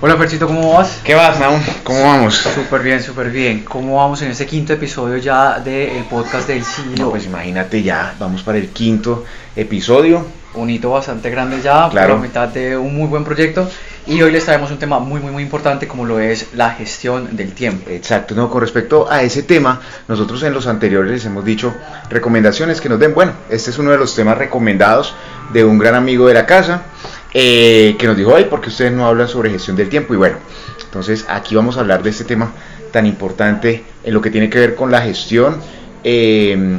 Hola Fercito, ¿cómo vas? ¿Qué vas, Naum? ¿Cómo vamos? Súper bien, súper bien. ¿Cómo vamos en este quinto episodio ya del podcast del siglo? No, pues imagínate ya, vamos para el quinto episodio. Un hito bastante grande ya, Claro. por mitad de un muy buen proyecto. Y hoy les traemos un tema muy, muy, muy importante como lo es la gestión del tiempo. Exacto, no, con respecto a ese tema, nosotros en los anteriores les hemos dicho recomendaciones que nos den. Bueno, este es uno de los temas recomendados de un gran amigo de la casa eh, que nos dijo, ay, porque ustedes no hablan sobre gestión del tiempo? Y bueno, entonces aquí vamos a hablar de este tema tan importante en lo que tiene que ver con la gestión eh,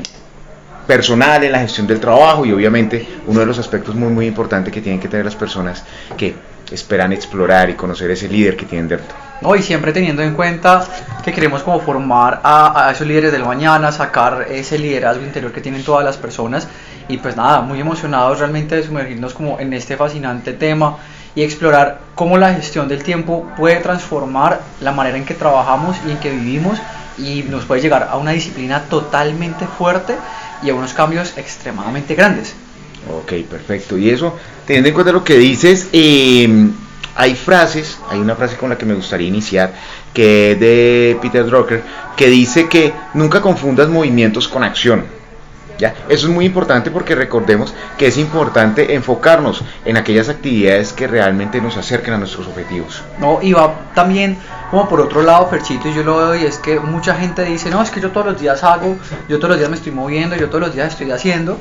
personal, en la gestión del trabajo y obviamente uno de los aspectos muy, muy importantes que tienen que tener las personas que esperan explorar y conocer ese líder que tienen dentro. ¿no? Y siempre teniendo en cuenta que queremos como formar a, a esos líderes del mañana, sacar ese liderazgo interior que tienen todas las personas y pues nada, muy emocionados realmente de sumergirnos como en este fascinante tema y explorar cómo la gestión del tiempo puede transformar la manera en que trabajamos y en que vivimos y nos puede llegar a una disciplina totalmente fuerte y a unos cambios extremadamente grandes. Ok, perfecto. Y eso, teniendo en cuenta lo que dices, eh, hay frases, hay una frase con la que me gustaría iniciar, que es de Peter Drucker, que dice que nunca confundas movimientos con acción. ¿Ya? Eso es muy importante porque recordemos que es importante enfocarnos en aquellas actividades que realmente nos acerquen a nuestros objetivos. ¿no? Y va también como por otro lado, Ferchito, y yo lo veo y es que mucha gente dice, no, es que yo todos los días hago, yo todos los días me estoy moviendo, yo todos los días estoy haciendo,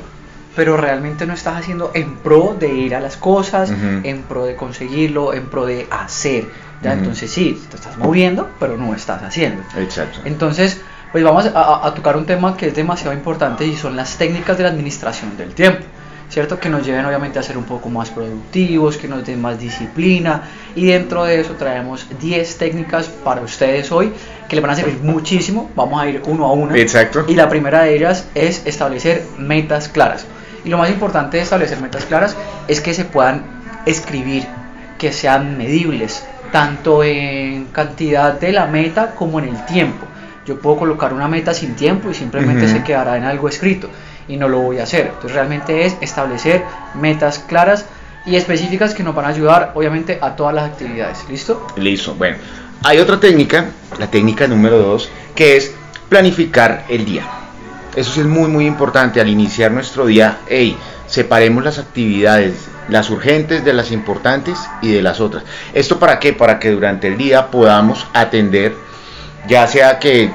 pero realmente no estás haciendo en pro de ir a las cosas, Ujú. en pro de conseguirlo, en pro de hacer. ¿ya? Ujú. Entonces sí, te estás moviendo, pero no estás haciendo. Exacto. Entonces, pues vamos a, tocar un tema que es demasiado importante y son las técnicas de la administración del tiempo. ¿Cierto? Que nos lleven obviamente a ser un poco más productivos, que nos den más disciplina y dentro de eso traemos 10 técnicas para ustedes hoy que les van a servir muchísimo. Vamos a ir uno a uno. Exacto. Y la primera de ellas es establecer metas claras. Y lo más importante de establecer metas claras es que se puedan escribir, que sean medibles, tanto en cantidad de la meta como en el tiempo. Yo puedo colocar una meta sin tiempo y simplemente se quedará en algo escrito y no lo voy a hacer. Entonces realmente es establecer metas claras y específicas que nos van a ayudar obviamente a todas las actividades. ¿Listo? Listo. Bueno, hay otra técnica, la técnica número dos, que es planificar el día. Eso sí es muy, muy importante al iniciar nuestro día. Hey, separemos las actividades, las urgentes de las importantes y de las otras. ¿Esto para qué? Para que durante el día podamos atender, ya sea que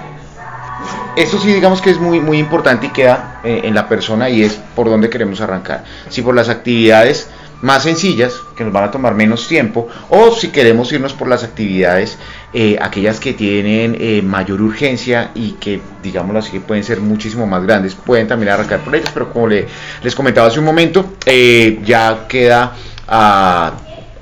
esto sí digamos que es muy, muy importante y queda eh, en la persona y es por dónde queremos arrancar. Si por las actividades más sencillas, que nos van a tomar menos tiempo, o si queremos irnos por las actividades, eh, aquellas que tienen eh, mayor urgencia y que, digámoslo así, pueden ser muchísimo más grandes, pueden también arrancar por ellas, pero como le- les comentaba hace un momento, ya queda a-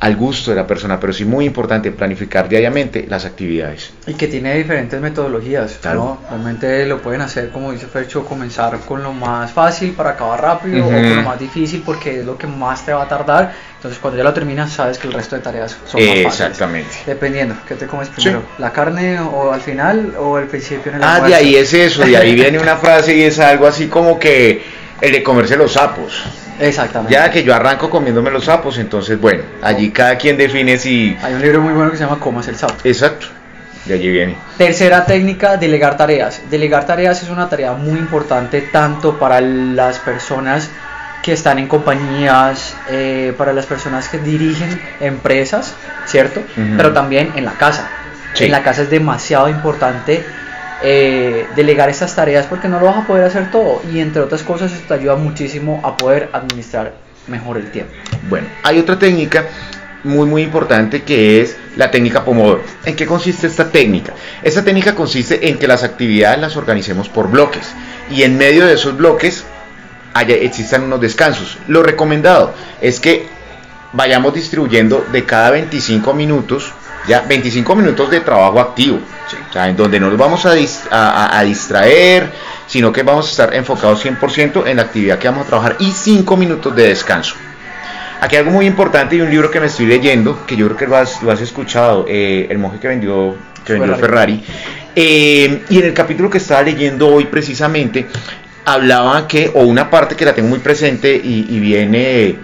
al gusto de la persona, pero sí muy importante planificar diariamente las actividades. Y que tiene diferentes metodologías, Claro. ¿no? Realmente lo pueden hacer, como dice Fercho, comenzar con lo más fácil para acabar rápido o con lo más difícil porque es lo que más te va a tardar. Entonces cuando ya lo terminas sabes que el resto de tareas son más fáciles. Exactamente. Dependiendo, ¿qué te comes primero? ¿La carne o al final o al principio en el Ah, almuerzo? de ahí es eso, de ahí viene una frase y es algo así como que el de comerse los sapos. Exactamente. Ya que yo arranco comiéndome los sapos, entonces bueno, allí cada quien define si... Hay un libro muy bueno que se llama Comas el sapo. Exacto, de allí viene. Tercera técnica, delegar tareas. Delegar tareas es una tarea muy importante tanto para las personas que están en compañías, eh, para las personas que dirigen empresas, ¿cierto? Pero también en la casa. Sí. En la casa es demasiado importante eh, delegar estas tareas porque no lo vas a poder hacer todo y entre otras cosas esto te ayuda muchísimo a poder administrar mejor el tiempo. Bueno, hay otra técnica muy muy importante que es la técnica Pomodoro. ¿En qué consiste esta técnica? Esta técnica consiste en que las actividades las organicemos por bloques y en medio de esos bloques haya, existan unos descansos. Lo recomendado es que vayamos distribuyendo de cada 25 minutos, ya 25 minutos de trabajo activo, o sea, en donde no nos vamos a, dis- a- a- a distraer, sino que vamos a estar enfocados 100% en la actividad que vamos a trabajar y 5 minutos de descanso. Aquí hay algo muy importante y un libro que me estoy leyendo, que yo creo que lo has, lo has escuchado, eh, El monje que vendió, que vendió Ferrari. Ferrari. Eh, y en el capítulo que estaba leyendo hoy precisamente, hablaba que, o una parte que la tengo muy presente y, y viene,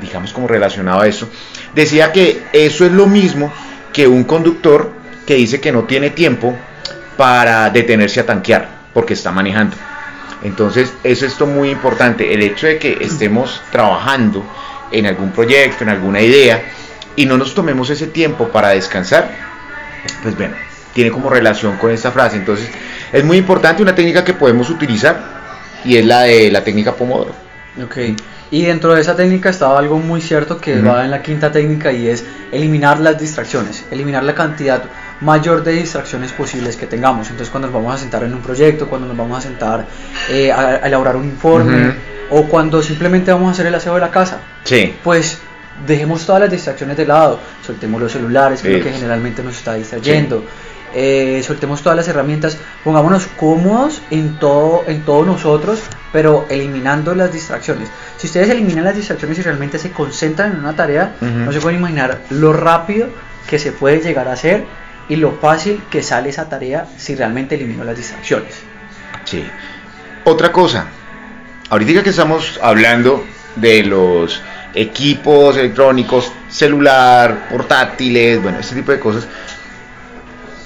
digamos, como relacionado a eso, decía que eso es lo mismo que un conductor que dice que no tiene tiempo para detenerse a tanquear porque está manejando. Entonces, es esto muy importante, el hecho de que estemos trabajando en algún proyecto, en alguna idea, y no nos tomemos ese tiempo para descansar, pues bueno, tiene como relación con esta frase. Entonces, es muy importante una técnica que podemos utilizar y es la de la técnica Pomodoro. Ok, y dentro de esa técnica estaba algo muy cierto que Ujú. va en la quinta técnica y es eliminar las distracciones, eliminar la cantidad mayor de distracciones posibles que tengamos. Entonces cuando nos vamos a sentar en un proyecto, cuando nos vamos a sentar eh, a, a elaborar un informe Ujú. o cuando simplemente vamos a hacer el aseo de la casa, Sí, pues dejemos todas las distracciones de lado, soltemos los celulares, que es lo que generalmente nos está distrayendo, eh, soltemos todas las herramientas, pongámonos cómodos en todo, en todos nosotros, pero eliminando las distracciones. Si ustedes eliminan las distracciones y realmente se concentran en una tarea, no se pueden imaginar lo rápido que se puede llegar a hacer y lo fácil que sale esa tarea si realmente elimino las distracciones. sí. Otra cosa, ahorita que estamos hablando de los equipos electrónicos, celular, portátiles, bueno, este tipo de cosas,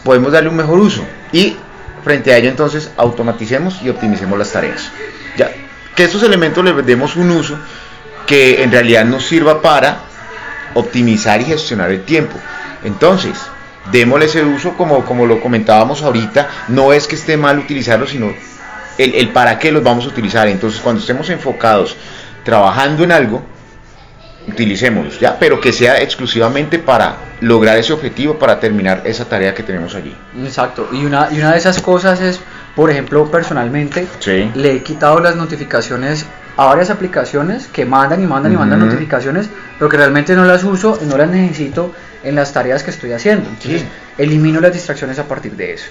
podemos darle un mejor uso y frente a ello entonces automaticemos y optimicemos las tareas. Que estos elementos les demos un uso que en realidad nos sirva para optimizar y gestionar el tiempo. Entonces, démosle ese uso como, como lo comentábamos ahorita, no es que esté mal utilizarlo, sino el, el para qué los vamos a utilizar. Entonces, cuando estemos enfocados trabajando en algo, utilicémoslos, ¿ya? Pero que sea exclusivamente para lograr ese objetivo, para terminar esa tarea que tenemos allí. Exacto, y una, y una de esas cosas es, por ejemplo, personalmente, Sí. le he quitado las notificaciones a varias aplicaciones que mandan y mandan y mandan notificaciones, pero que realmente no las uso y no las necesito en las tareas que estoy haciendo. Entonces, Sí. elimino las distracciones a partir de eso.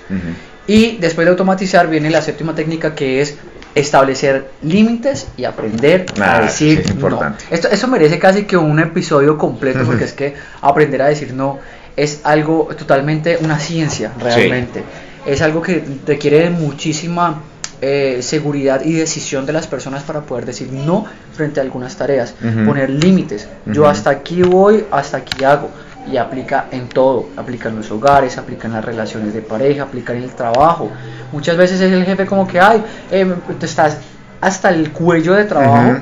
Y después de automatizar viene la séptima técnica que es establecer límites y aprender Ah, a decir es importante. no. Esto, eso merece casi que un episodio completo porque es que aprender a decir no es algo totalmente una ciencia realmente. Es algo que requiere de muchísima eh, seguridad y decisión de las personas para poder decir no frente a algunas tareas, poner límites. Yo hasta aquí voy, hasta aquí hago. Y aplica en todo, aplica en los hogares, aplica en las relaciones de pareja, aplica en el trabajo. Muchas veces es el jefe como que, ay, eh, te estás hasta el cuello de trabajo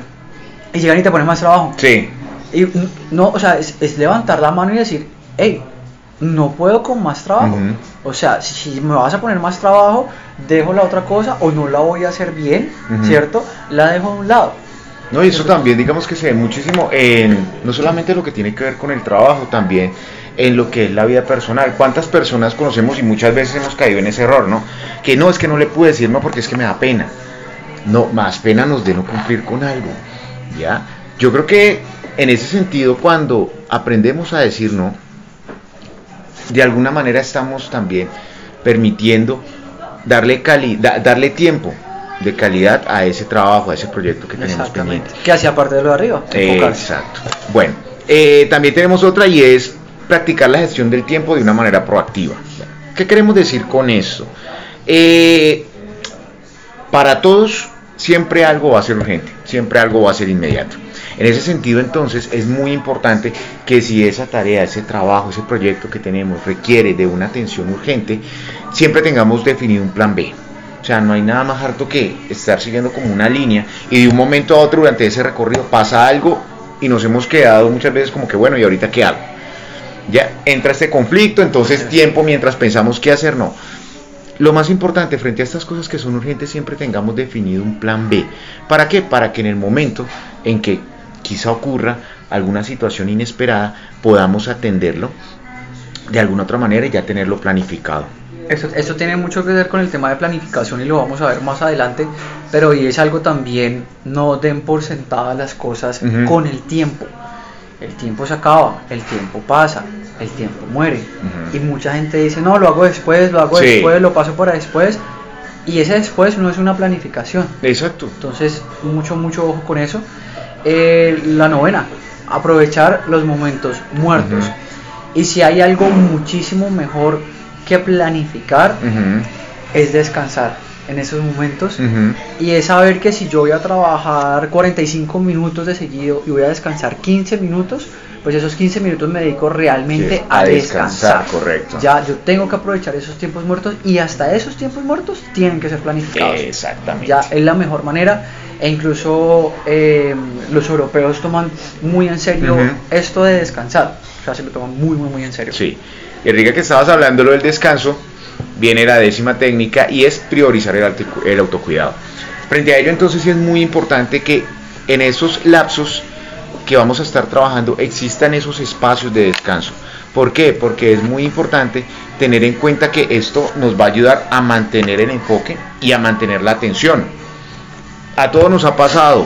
y llegan y te ponen más trabajo. Sí, Y mm, no, o sea, es, es levantar la mano y decir, hey, no puedo con más trabajo. O sea, si, si me vas a poner más trabajo, dejo la otra cosa o no la voy a hacer bien. ¿cierto? La dejo a un lado. No, y eso también, digamos que se ve muchísimo en no solamente lo que tiene que ver con el trabajo, también en lo que es la vida personal. ¿Cuántas personas conocemos y muchas veces hemos caído en ese error, ¿no? Que no, es que no le pude decir no porque es que me da pena. No, más pena nos de no cumplir con algo, ¿ya? Yo creo que en ese sentido, cuando aprendemos a decir no, de alguna manera estamos también permitiendo darle, cali da- darle tiempo de calidad a ese trabajo, a ese proyecto que tenemos pendiente. Que hacia parte de lo de arriba. Exacto. Bueno, eh, también tenemos otra y es practicar la gestión del tiempo de una manera proactiva. ¿Qué queremos decir con eso? Eh, para todos siempre algo va a ser urgente, siempre algo va a ser inmediato. En ese sentido, entonces, es muy importante que si esa tarea, ese trabajo, ese proyecto que tenemos requiere de una atención urgente, siempre tengamos definido un plan B. O sea, no hay nada más harto que estar siguiendo como una línea y de un momento a otro durante ese recorrido pasa algo y nos hemos quedado muchas veces como que, bueno, ¿y ahorita qué hago? Ya entra este conflicto, entonces tiempo mientras pensamos qué hacer, no. Lo más importante frente a estas cosas que son urgentes siempre tengamos definido un plan B. ¿Para qué? Para que en el momento en que quizá ocurra alguna situación inesperada podamos atenderlo de alguna otra manera y ya tenerlo planificado. Esto, esto tiene mucho que ver con el tema de planificación y lo vamos a ver más adelante, pero y es algo también, no den por sentadas las cosas Ujú. con el tiempo. El tiempo se acaba, el tiempo pasa, el tiempo muere. Ujú. Y mucha gente dice, no, lo hago después, lo hago Sí. después, lo paso para después. Y ese después no es una planificación. Exacto. Entonces, mucho, mucho ojo con eso. Eh, la novena, aprovechar los momentos muertos. Y si hay algo muchísimo mejor que planificar, es descansar. en esos momentos y es saber que si yo voy a trabajar 45 minutos de seguido y voy a descansar 15 minutos, pues esos 15 minutos me dedico realmente a, descansar. Correcto. Ya yo tengo que aprovechar esos tiempos muertos y hasta esos tiempos muertos tienen que ser planificados. Exactamente. Ya es la mejor manera e incluso eh, los europeos toman muy en serio esto de descansar. O sea, se lo toman muy, muy, muy en serio. Sí. Enrique, que estabas hablando lo del descanso, viene la décima técnica y es priorizar el, el autocuidado. Frente a ello, entonces, sí es muy importante que en esos lapsos que vamos a estar trabajando existan esos espacios de descanso. ¿Por qué? Porque es muy importante tener en cuenta que esto nos va a ayudar a mantener el enfoque y a mantener la atención. A todos nos ha pasado,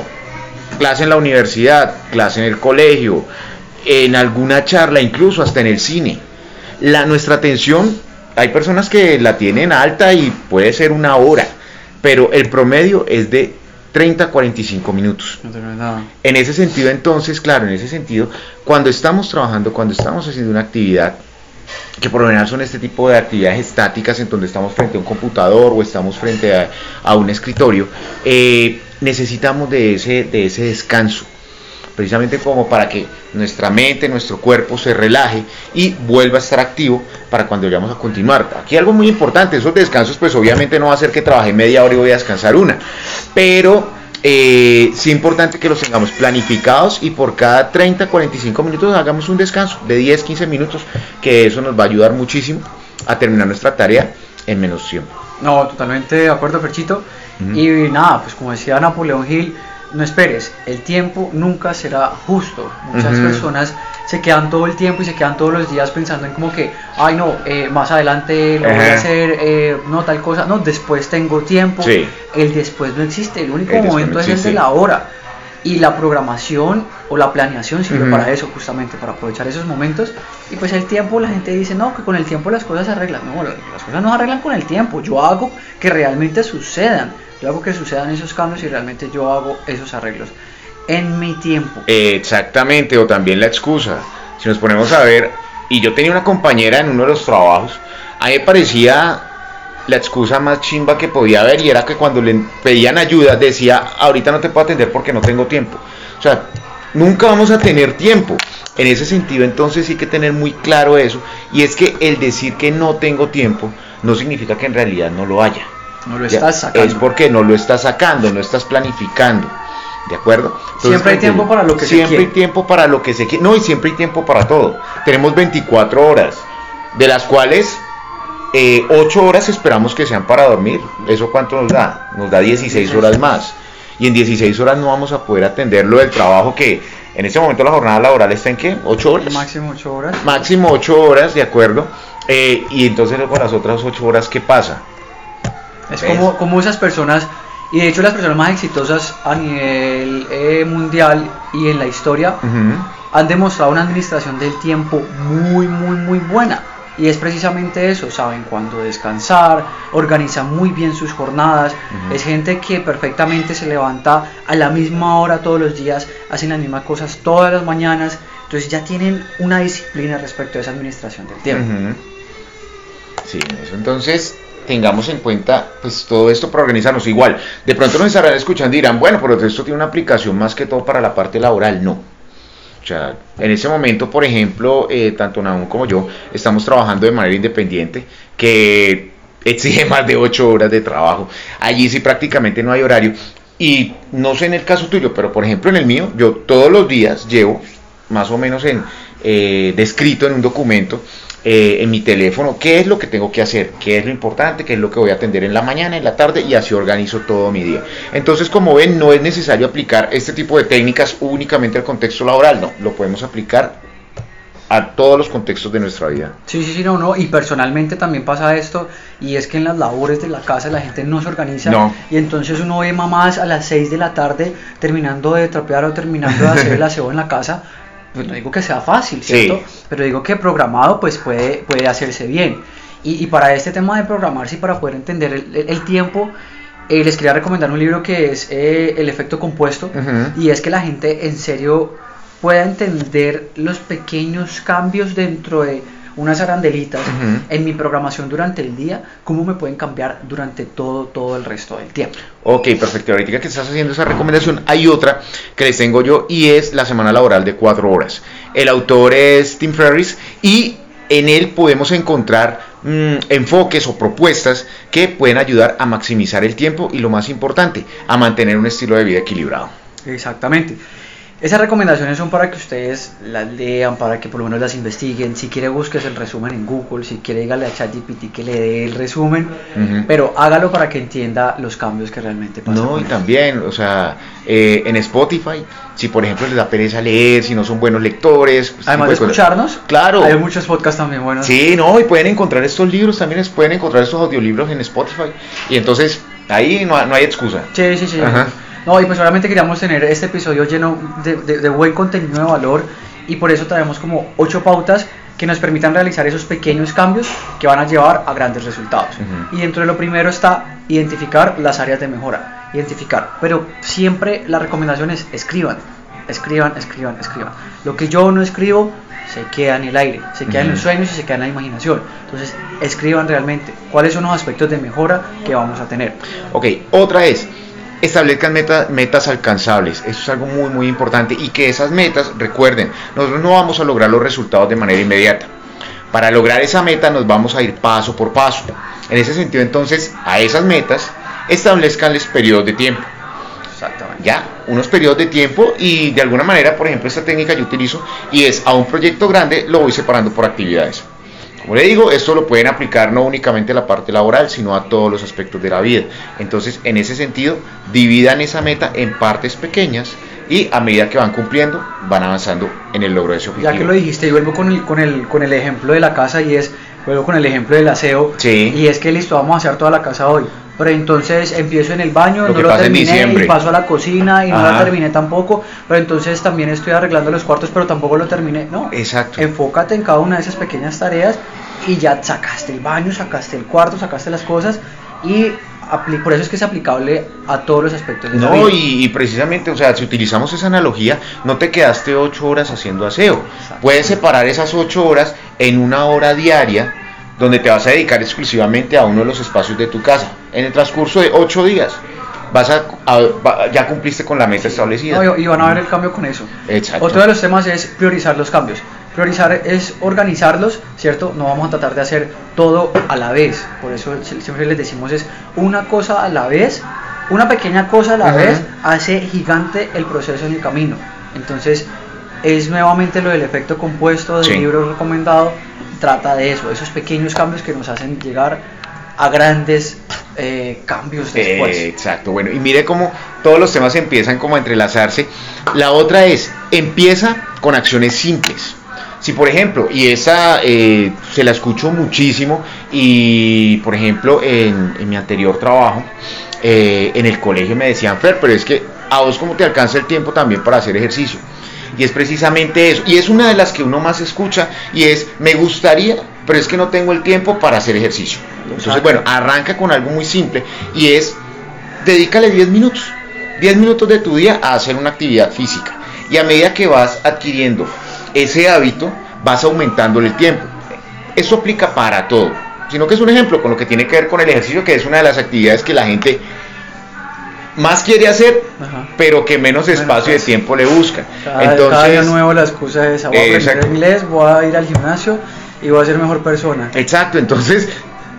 clase en la universidad, clase en el colegio, en alguna charla, incluso hasta en el cine. La, nuestra atención, hay personas que la tienen alta y puede ser una hora, pero el promedio es de 30 45 minutos. En ese sentido, entonces, claro, en ese sentido, cuando estamos trabajando, cuando estamos haciendo una actividad, que por lo general son este tipo de actividades estáticas en donde estamos frente a un computador o estamos frente a, un escritorio, eh, necesitamos de ese, de ese descanso precisamente como para que nuestra mente, nuestro cuerpo se relaje y vuelva a estar activo para cuando vayamos a continuar. Aquí algo muy importante, esos descansos pues obviamente no va a ser que trabaje media hora y voy a descansar una, pero eh, sí es importante que los tengamos planificados y por cada 30, 45 minutos hagamos un descanso de 10, 15 minutos, que eso nos va a ayudar muchísimo a terminar nuestra tarea en menos tiempo. No, totalmente de acuerdo, Ferchito. Y nada, pues como decía Napoleón Hill, no esperes, el tiempo nunca será justo. Muchas personas se quedan todo el tiempo y se quedan todos los días pensando en como que, ay no, eh, más adelante lo voy a hacer, eh, no tal cosa, no, después tengo tiempo. El después no existe, el único momento es el de la hora. Y la programación o la planeación sirve para eso, justamente, para aprovechar esos momentos. Y pues el tiempo, la gente dice, no, que con el tiempo las cosas se arreglan. No, las cosas no se arreglan con el tiempo. Yo hago que realmente sucedan yo hago que sucedan esos cambios y realmente yo hago esos arreglos en mi tiempo. Exactamente, o también la excusa. Si nos ponemos a ver, y yo tenía una compañera en uno de los trabajos, a mí me parecía la excusa más chimba que podía haber y era que cuando le pedían ayuda decía, ahorita no te puedo atender porque no tengo tiempo. O sea, nunca vamos a tener tiempo. En ese sentido, entonces sí hay que tener muy claro eso. Y es que el decir que no tengo tiempo no significa que en realidad no lo haya. No lo estás sacando. Es porque no lo estás sacando, no estás planificando. ¿De acuerdo? siempre hay tiempo para lo que se quiere. Siempre hay tiempo para lo que se quiere. No, y siempre hay tiempo para todo. Tenemos 24 horas, de las cuales eh, 8 horas esperamos que sean para dormir. ¿Eso cuánto nos da? Nos da 16 horas más. Y en 16 horas no vamos a poder atender lo del trabajo que en este momento la jornada laboral está en qué? 8 horas. Máximo 8 horas. Máximo 8 horas, ¿de acuerdo? Eh, y entonces con las otras 8 horas, ¿qué pasa? Es como, como esas personas, y de hecho las personas más exitosas a nivel eh, mundial y en la historia, han demostrado una administración del tiempo muy, muy, muy buena. Y es precisamente eso, saben cuándo descansar, organizan muy bien sus jornadas, es gente que perfectamente se levanta a la misma hora todos los días, hacen las mismas cosas todas las mañanas, entonces ya tienen una disciplina respecto a esa administración del tiempo. Sí, eso entonces tengamos en cuenta pues todo esto para organizarnos. Igual, de pronto nos estarán escuchando y dirán, bueno, pero esto tiene una aplicación más que todo para la parte laboral. No. O sea, en ese momento, por ejemplo, eh, tanto Naum como yo estamos trabajando de manera independiente, que exige más de 8 horas de trabajo. Allí sí prácticamente no hay horario. Y no sé en el caso tuyo, pero por ejemplo en el mío, yo todos los días llevo más o menos en eh, descrito en un documento eh, en mi teléfono qué es lo que tengo que hacer, qué es lo importante, qué es lo que voy a atender en la mañana, en la tarde y así organizo todo mi día. Entonces, como ven, no es necesario aplicar este tipo de técnicas únicamente al contexto laboral, no, lo podemos aplicar a todos los contextos de nuestra vida. Sí, sí, sí, no, no, y personalmente también pasa esto, y es que en las labores de la casa la gente no se organiza, y entonces uno ve mamás a las 6 de la tarde terminando de trapear o terminando de hacer el aseo en la casa, pues no digo que sea fácil, ¿cierto? Pero digo que programado pues puede, puede hacerse bien. Y, para este tema de programarse y para poder entender el, tiempo, eh, les quería recomendar un libro que es eh, El efecto compuesto, y es que la gente en serio pueda entender los pequeños cambios dentro de unas arandelitas en mi programación durante el día, ¿cómo me pueden cambiar durante todo, todo el resto del tiempo? Ok, perfecto. Ahorita que estás haciendo esa recomendación, hay otra que les tengo yo y es la semana laboral de cuatro horas. El autor es Tim Ferriss y en él podemos encontrar mm, enfoques o propuestas que pueden ayudar a maximizar el tiempo y lo más importante, a mantener un estilo de vida equilibrado. Exactamente. Esas recomendaciones son para que ustedes las lean, para que por lo menos las investiguen. Si quiere, busques el resumen en Google. Si quiere, dígale a ChatGPT que le dé el resumen. Pero hágalo para que entienda los cambios que realmente pasan. No, y eso. también, o sea, eh, en Spotify, si por ejemplo les da pereza leer, si no son buenos lectores, pues, Además de cosas. escucharnos, Claro. hay muchos podcasts también buenos. Sí, no, y pueden encontrar estos libros, también pueden encontrar estos audiolibros en Spotify. Y entonces, ahí no, no hay excusa. Sí, sí, sí. Ajá. No, y pues obviamente queríamos tener este episodio lleno de, de- de buen contenido de valor y por eso traemos como ocho pautas que nos permitan realizar esos pequeños cambios que van a llevar a grandes resultados. Y dentro de lo primero está identificar las áreas de mejora, identificar, pero siempre la recomendación es escriban, escriban, escriban, escriban. Lo que yo no escribo se queda en el aire, se queda en los sueños y se queda en la imaginación. Entonces, escriban realmente cuáles son los aspectos de mejora que vamos a tener. Ok, otra es, establezcan meta- metas alcanzables. Eso es algo muy, muy importante. Y que esas metas, recuerden, nosotros no vamos a lograr los resultados de manera inmediata. Para lograr esa meta nos vamos a ir paso por paso. En ese sentido, entonces, a esas metas, establezcanles periodos de tiempo. Exactamente. ya unos periodos de tiempo y de alguna manera, por ejemplo, esta técnica yo utilizo y es a un proyecto grande lo voy separando por actividades. Como le digo, esto lo pueden aplicar no únicamente a la parte laboral, sino a todos los aspectos de la vida. Entonces, en ese sentido, dividan esa meta en partes pequeñas y a medida que van cumpliendo, van avanzando en el logro de ese objetivo. Ya que lo dijiste, yo vuelvo con el, con el, con el ejemplo de la casa y es, vuelvo con el ejemplo del aseo. Sí. Y es que listo, vamos a hacer toda la casa hoy. Pero entonces empiezo en el baño, Lo no lo terminé y paso a la cocina y no la terminé tampoco. Pero entonces también estoy arreglando los cuartos, pero tampoco lo terminé. No. Exacto. Enfócate en cada una de esas pequeñas tareas y ya sacaste el baño, sacaste el cuarto, sacaste las cosas y por eso es que es aplicable a todos los aspectos de la No, y, y precisamente, o sea, si utilizamos esa analogía, no te quedaste ocho horas haciendo aseo. Exacto. Puedes separar esas ocho horas en una hora diaria donde te vas a dedicar exclusivamente a uno de los espacios de tu casa. En el transcurso de ocho días vas a, ya cumpliste con la meta establecida. No, y, van a ver el cambio con eso. Exacto. Otro de los temas es priorizar los cambios. Priorizar es organizarlos, ¿cierto? No vamos a tratar de hacer todo a la vez. Por eso si- siempre les decimos es una cosa a la vez, una pequeña cosa a la vez hace gigante el proceso en el camino. Entonces, es nuevamente lo del efecto compuesto del Sí. libro recomendado. Trata de eso, esos pequeños cambios que nos hacen llegar a grandes eh, cambios después. Eh, exacto, bueno, y mire cómo todos los temas empiezan como a entrelazarse. La otra es, empieza con acciones simples. Si por ejemplo, y esa eh, se la escucho muchísimo, y por ejemplo en, en mi anterior trabajo, eh, en el colegio me decían, Fer, pero es que a vos cómo te alcanza el tiempo también para hacer ejercicio. Y es precisamente eso. Y es una de las que uno más escucha y es, me gustaría, pero es que no tengo el tiempo para hacer ejercicio. Entonces, bueno, arranca con algo muy simple y es, dedícale 10 minutos. 10 minutos de tu día a hacer una actividad física. Y a medida que vas adquiriendo ese hábito, vas aumentando el tiempo. Eso aplica para todo. Sino que es un ejemplo con lo que tiene que ver con el ejercicio, que es una de las actividades que la gente más quiere hacer, Ajá. pero que menos Menos espacio de tiempo le busca. Cada, cada Entonces, año nuevo la excusa es, voy a aprender inglés, voy a ir al gimnasio y voy a ser mejor persona. Exacto, entonces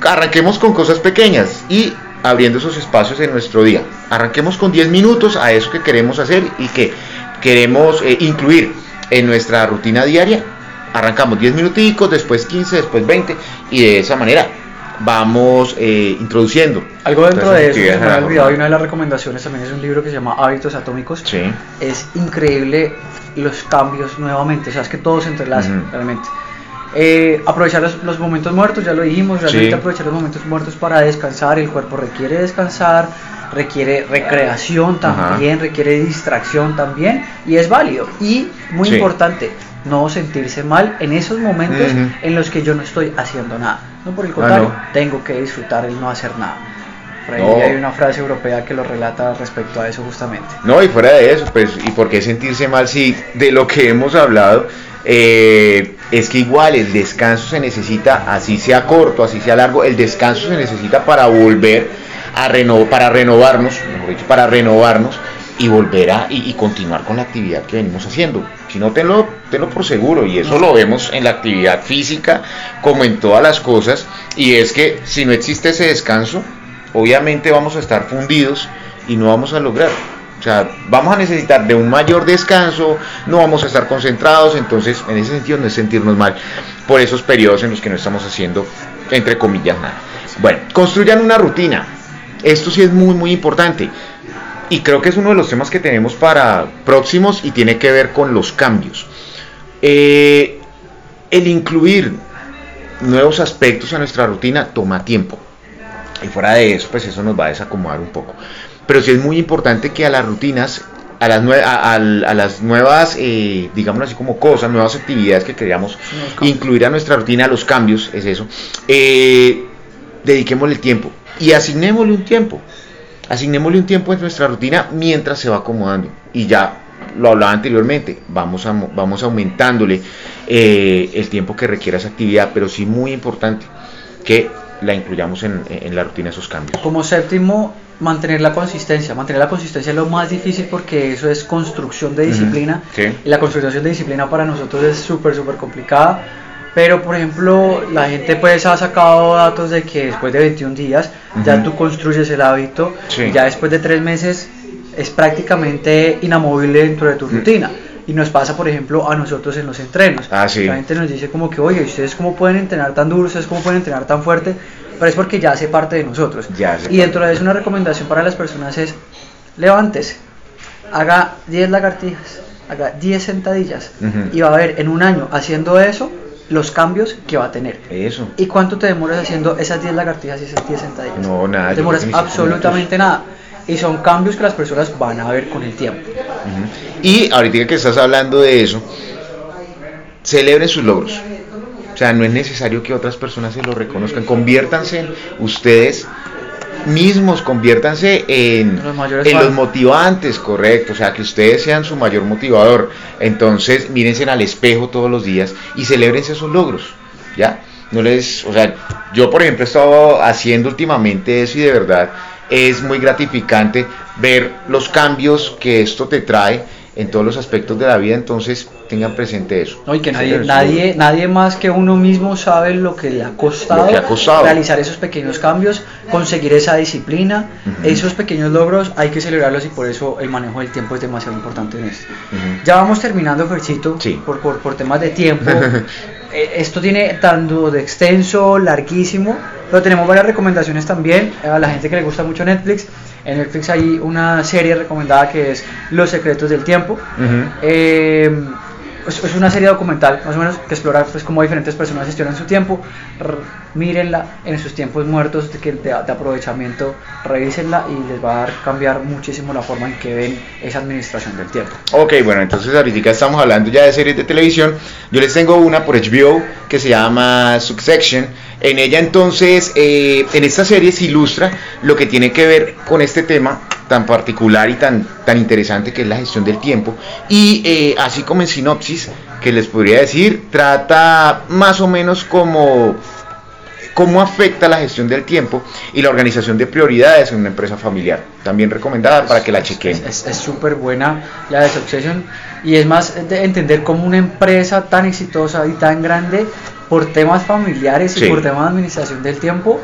arranquemos con cosas pequeñas y abriendo esos espacios en nuestro día. Arranquemos con 10 minutos a eso que queremos hacer y que queremos eh, incluir en nuestra rutina diaria. Arrancamos 10 minuticos, después 15, después 20 y de esa manera vamos eh, introduciendo. Algo dentro de eso, se me a la había olvidado, y una de las recomendaciones también es un libro que se llama Hábitos Atómicos. Sí. Es increíble los cambios nuevamente, o sea, es que todo se entrelaza Ujú. realmente. Eh, aprovechar los, los momentos muertos, ya lo dijimos, realmente Sí. aprovechar los momentos muertos para descansar, el cuerpo requiere descansar, requiere recreación Ajá. también, requiere distracción también, y es válido. Y muy Sí. importante, no sentirse mal en esos momentos en los que yo no estoy haciendo nada. No, por el Ah, contrario, no. tengo que disfrutar el no hacer nada. Por ahí No. hay una frase europea que lo relata respecto a eso justamente. No, y fuera de eso, pues, ¿y por qué sentirse mal si de lo que hemos hablado, eh, es que igual el descanso se necesita, así sea corto, así sea largo, el descanso se necesita para volver a renovar, para renovarnos, mejor dicho, para renovarnos y volver a y, y continuar con la actividad que venimos haciendo. Si no, tenlo, tenlo por seguro, y eso lo vemos en la actividad física como en todas las cosas, y es que si no existe ese descanso, obviamente vamos a estar fundidos y no vamos a lograr. O sea, vamos a necesitar de un mayor descanso, no vamos a estar concentrados, entonces en ese sentido no es sentirnos mal por esos periodos en los que no estamos haciendo, entre comillas, nada. Bueno, construyan una rutina. Esto sí es muy, muy importante. Y creo que es uno de los temas que tenemos para próximos y tiene que ver con los cambios. Eh, el incluir nuevos aspectos a nuestra rutina toma tiempo. Y fuera de eso, pues eso nos va a desacomodar un poco. Pero sí es muy importante que a las rutinas, a las, nue a, a, a las nuevas, eh, digamos así como cosas, nuevas actividades que queríamos incluir a nuestra rutina, a los cambios, es eso, eh, dediquémosle tiempo y asignémosle un tiempo. Asignémosle un tiempo en nuestra rutina mientras se va acomodando. Y ya lo hablaba anteriormente, vamos, a, vamos aumentándole eh, el tiempo que requiera esa actividad, pero sí muy importante que la incluyamos en, en la rutina esos cambios. Como séptimo, mantener la consistencia. Mantener la consistencia es lo más difícil porque eso es construcción de disciplina. Uh -huh. sí. Y la construcción de disciplina para nosotros es súper, súper complicada. Pero, por ejemplo, la gente pues ha sacado datos de que después de 21 días uh -huh. ya tú construyes el hábito. Sí. Ya después de 3 meses es prácticamente inamovible dentro de tu rutina. Y nos pasa, por ejemplo, a nosotros en los entrenos. Ah, sí. La gente nos dice como que, oye, ¿ustedes cómo pueden entrenar tan duro? ¿Ustedes cómo pueden entrenar tan fuerte? Pero es porque ya hace parte de nosotros. Ya y dentro de eso una recomendación para las personas es, levántese, haga 10 lagartijas, haga 10 sentadillas Uh -huh. y va a ver en un año haciendo eso los cambios que va a tener. Eso. ¿Y cuánto te demoras haciendo esas 10 lagartijas y esas 10 sentadillas? No, nada. No te demoras absolutamente nada. Y son cambios que las personas van a ver con el tiempo. Uh -huh. Y ahorita que estás hablando de eso, celebren sus logros. O sea, no es necesario que otras personas se lo reconozcan. Conviértanse en ustedes mismos, conviértanse en, los, en los motivantes, correcto. O sea, que ustedes sean su mayor motivador. Entonces, mírense al espejo todos los días y celebrense esos logros. ¿Ya? No les, o sea, yo por ejemplo he estado haciendo últimamente eso y de verdad es muy gratificante ver los cambios que esto te trae en todos los aspectos de la vida, entonces tengan presente eso. No, y que nadie, nadie, nadie más que uno mismo sabe lo que le ha costado, ha costado. realizar esos pequeños cambios, conseguir esa disciplina, uh -huh. esos pequeños logros hay que celebrarlos y por eso el manejo del tiempo es demasiado importante en esto. Uh -huh. Ya vamos terminando, Ferchito, sí. por, por, por temas de tiempo. esto tiene tanto de extenso, larguísimo, pero tenemos varias recomendaciones también a la gente que le gusta mucho Netflix. En Netflix hay una serie recomendada que es Los secretos del tiempo. Uh -huh. eh, es, es, una serie documental, más o menos, que explora pues, cómo diferentes personas gestionan su tiempo. Mírenla en sus tiempos muertos de, de, de, aprovechamiento, revísenla y les va a cambiar muchísimo la forma en que ven esa administración del tiempo. Ok, bueno, entonces ahorita estamos hablando ya de series de televisión. Yo les tengo una por HBO que se llama Succession. En ella entonces, eh, en esta serie se ilustra lo que tiene que ver con este tema tan particular y tan, tan interesante que es la gestión del tiempo. Y eh, así como en sinopsis, que les podría decir, trata más o menos como cómo afecta la gestión del tiempo y la organización de prioridades en una empresa familiar. También recomendada para que la chequen. Es súper buena la de Succession y es más de entender cómo una empresa tan exitosa y tan grande por temas familiares y Sí. por temas de administración del tiempo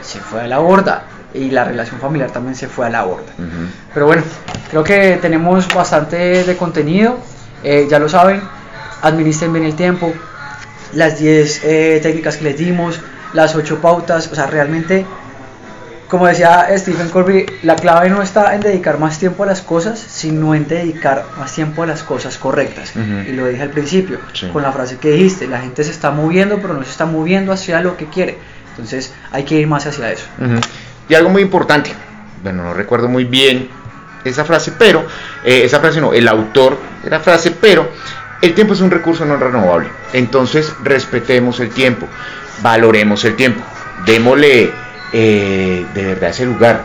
se fue a la borda y la relación familiar también se fue a la borda. Ujú. Pero bueno, creo que tenemos bastante de contenido, eh, ya lo saben, administren bien el tiempo, las 10 eh, técnicas que les dimos, las 8 pautas, o sea, realmente, como decía Stephen Corby, la clave no está en dedicar más tiempo a las cosas, sino en dedicar más tiempo a las cosas correctas. Ujú. Y lo dije al principio, Sí. con la frase que dijiste, la gente se está moviendo, pero no se está moviendo hacia lo que quiere. Entonces hay que ir más hacia eso. Ujú. Y algo muy importante, bueno, no recuerdo muy bien esa frase, pero, eh, esa frase no, el autor de la frase, pero el tiempo es un recurso no renovable. Entonces, respetemos el tiempo, valoremos el tiempo, démosle eh, de verdad ese lugar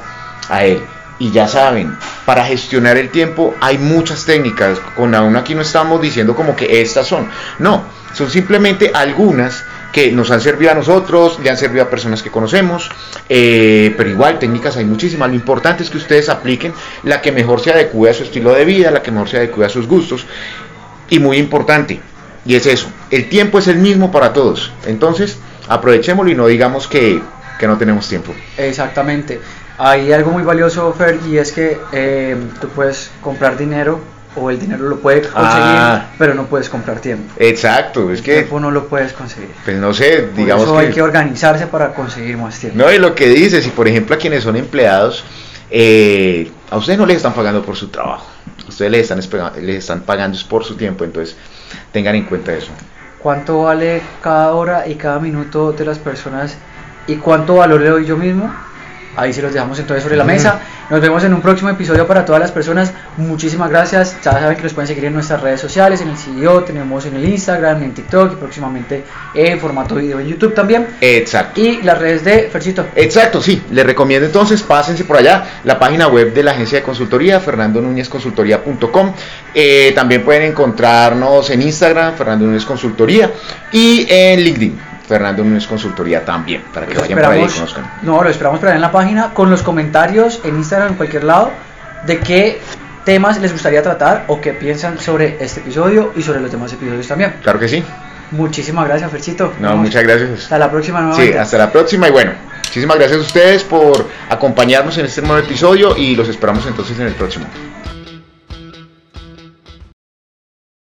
a él. Y ya saben, para gestionar el tiempo hay muchas técnicas. Con aún aquí no estamos diciendo como que estas son. No, son simplemente algunas que nos han servido a nosotros, le han servido a personas que conocemos, eh, pero igual técnicas hay muchísimas. Lo importante es que ustedes apliquen la que mejor se adecue a su estilo de vida, la que mejor se adecue a sus gustos. Y muy importante, y es eso, el tiempo es el mismo para todos. Entonces, aprovechémoslo y no digamos que, que no tenemos tiempo. Exactamente. Hay algo muy valioso, Fer, y es que eh, tú puedes comprar dinero o el dinero lo puedes conseguir, Ah. pero no puedes comprar tiempo. Exacto, es El que, tiempo no lo puedes conseguir. pues no sé, Por digamos eso que... hay que organizarse para conseguir más tiempo. No, y lo que dice, si por ejemplo a quienes son empleados, eh, a ustedes no les están pagando por su trabajo, ustedes les están, les están pagando por su tiempo, entonces tengan en cuenta eso. ¿Cuánto vale cada hora y cada minuto de las personas y cuánto valor le doy yo mismo? Ahí se los dejamos entonces sobre la mesa. Nos vemos en un próximo episodio para todas las personas. Muchísimas gracias. Ya saben que los pueden seguir en nuestras redes sociales, en el CEO, tenemos en el Instagram, en TikTok y próximamente en formato video en YouTube también. Exacto. Y las redes de Fercito. Exacto, sí. Les recomiendo entonces, pásense por allá, la página web de la agencia de consultoría, fernandonúñezconsultoría.com. Eh, también pueden encontrarnos en Instagram, Fernando Núñez Consultoría, y en LinkedIn, Fernando Núñez Consultoría también, para que Los vayan por ahí y conozcan. no, lo esperamos por ahí en la página con los comentarios en Instagram en cualquier lado de qué temas les gustaría tratar o qué piensan sobre este episodio y sobre los demás episodios también. Claro que sí. Muchísimas gracias, Ferchito. No, muchas gracias. Hasta la próxima Sí, nuevamente. hasta la próxima y bueno, muchísimas gracias a ustedes por acompañarnos en este nuevo episodio y los esperamos entonces en el próximo.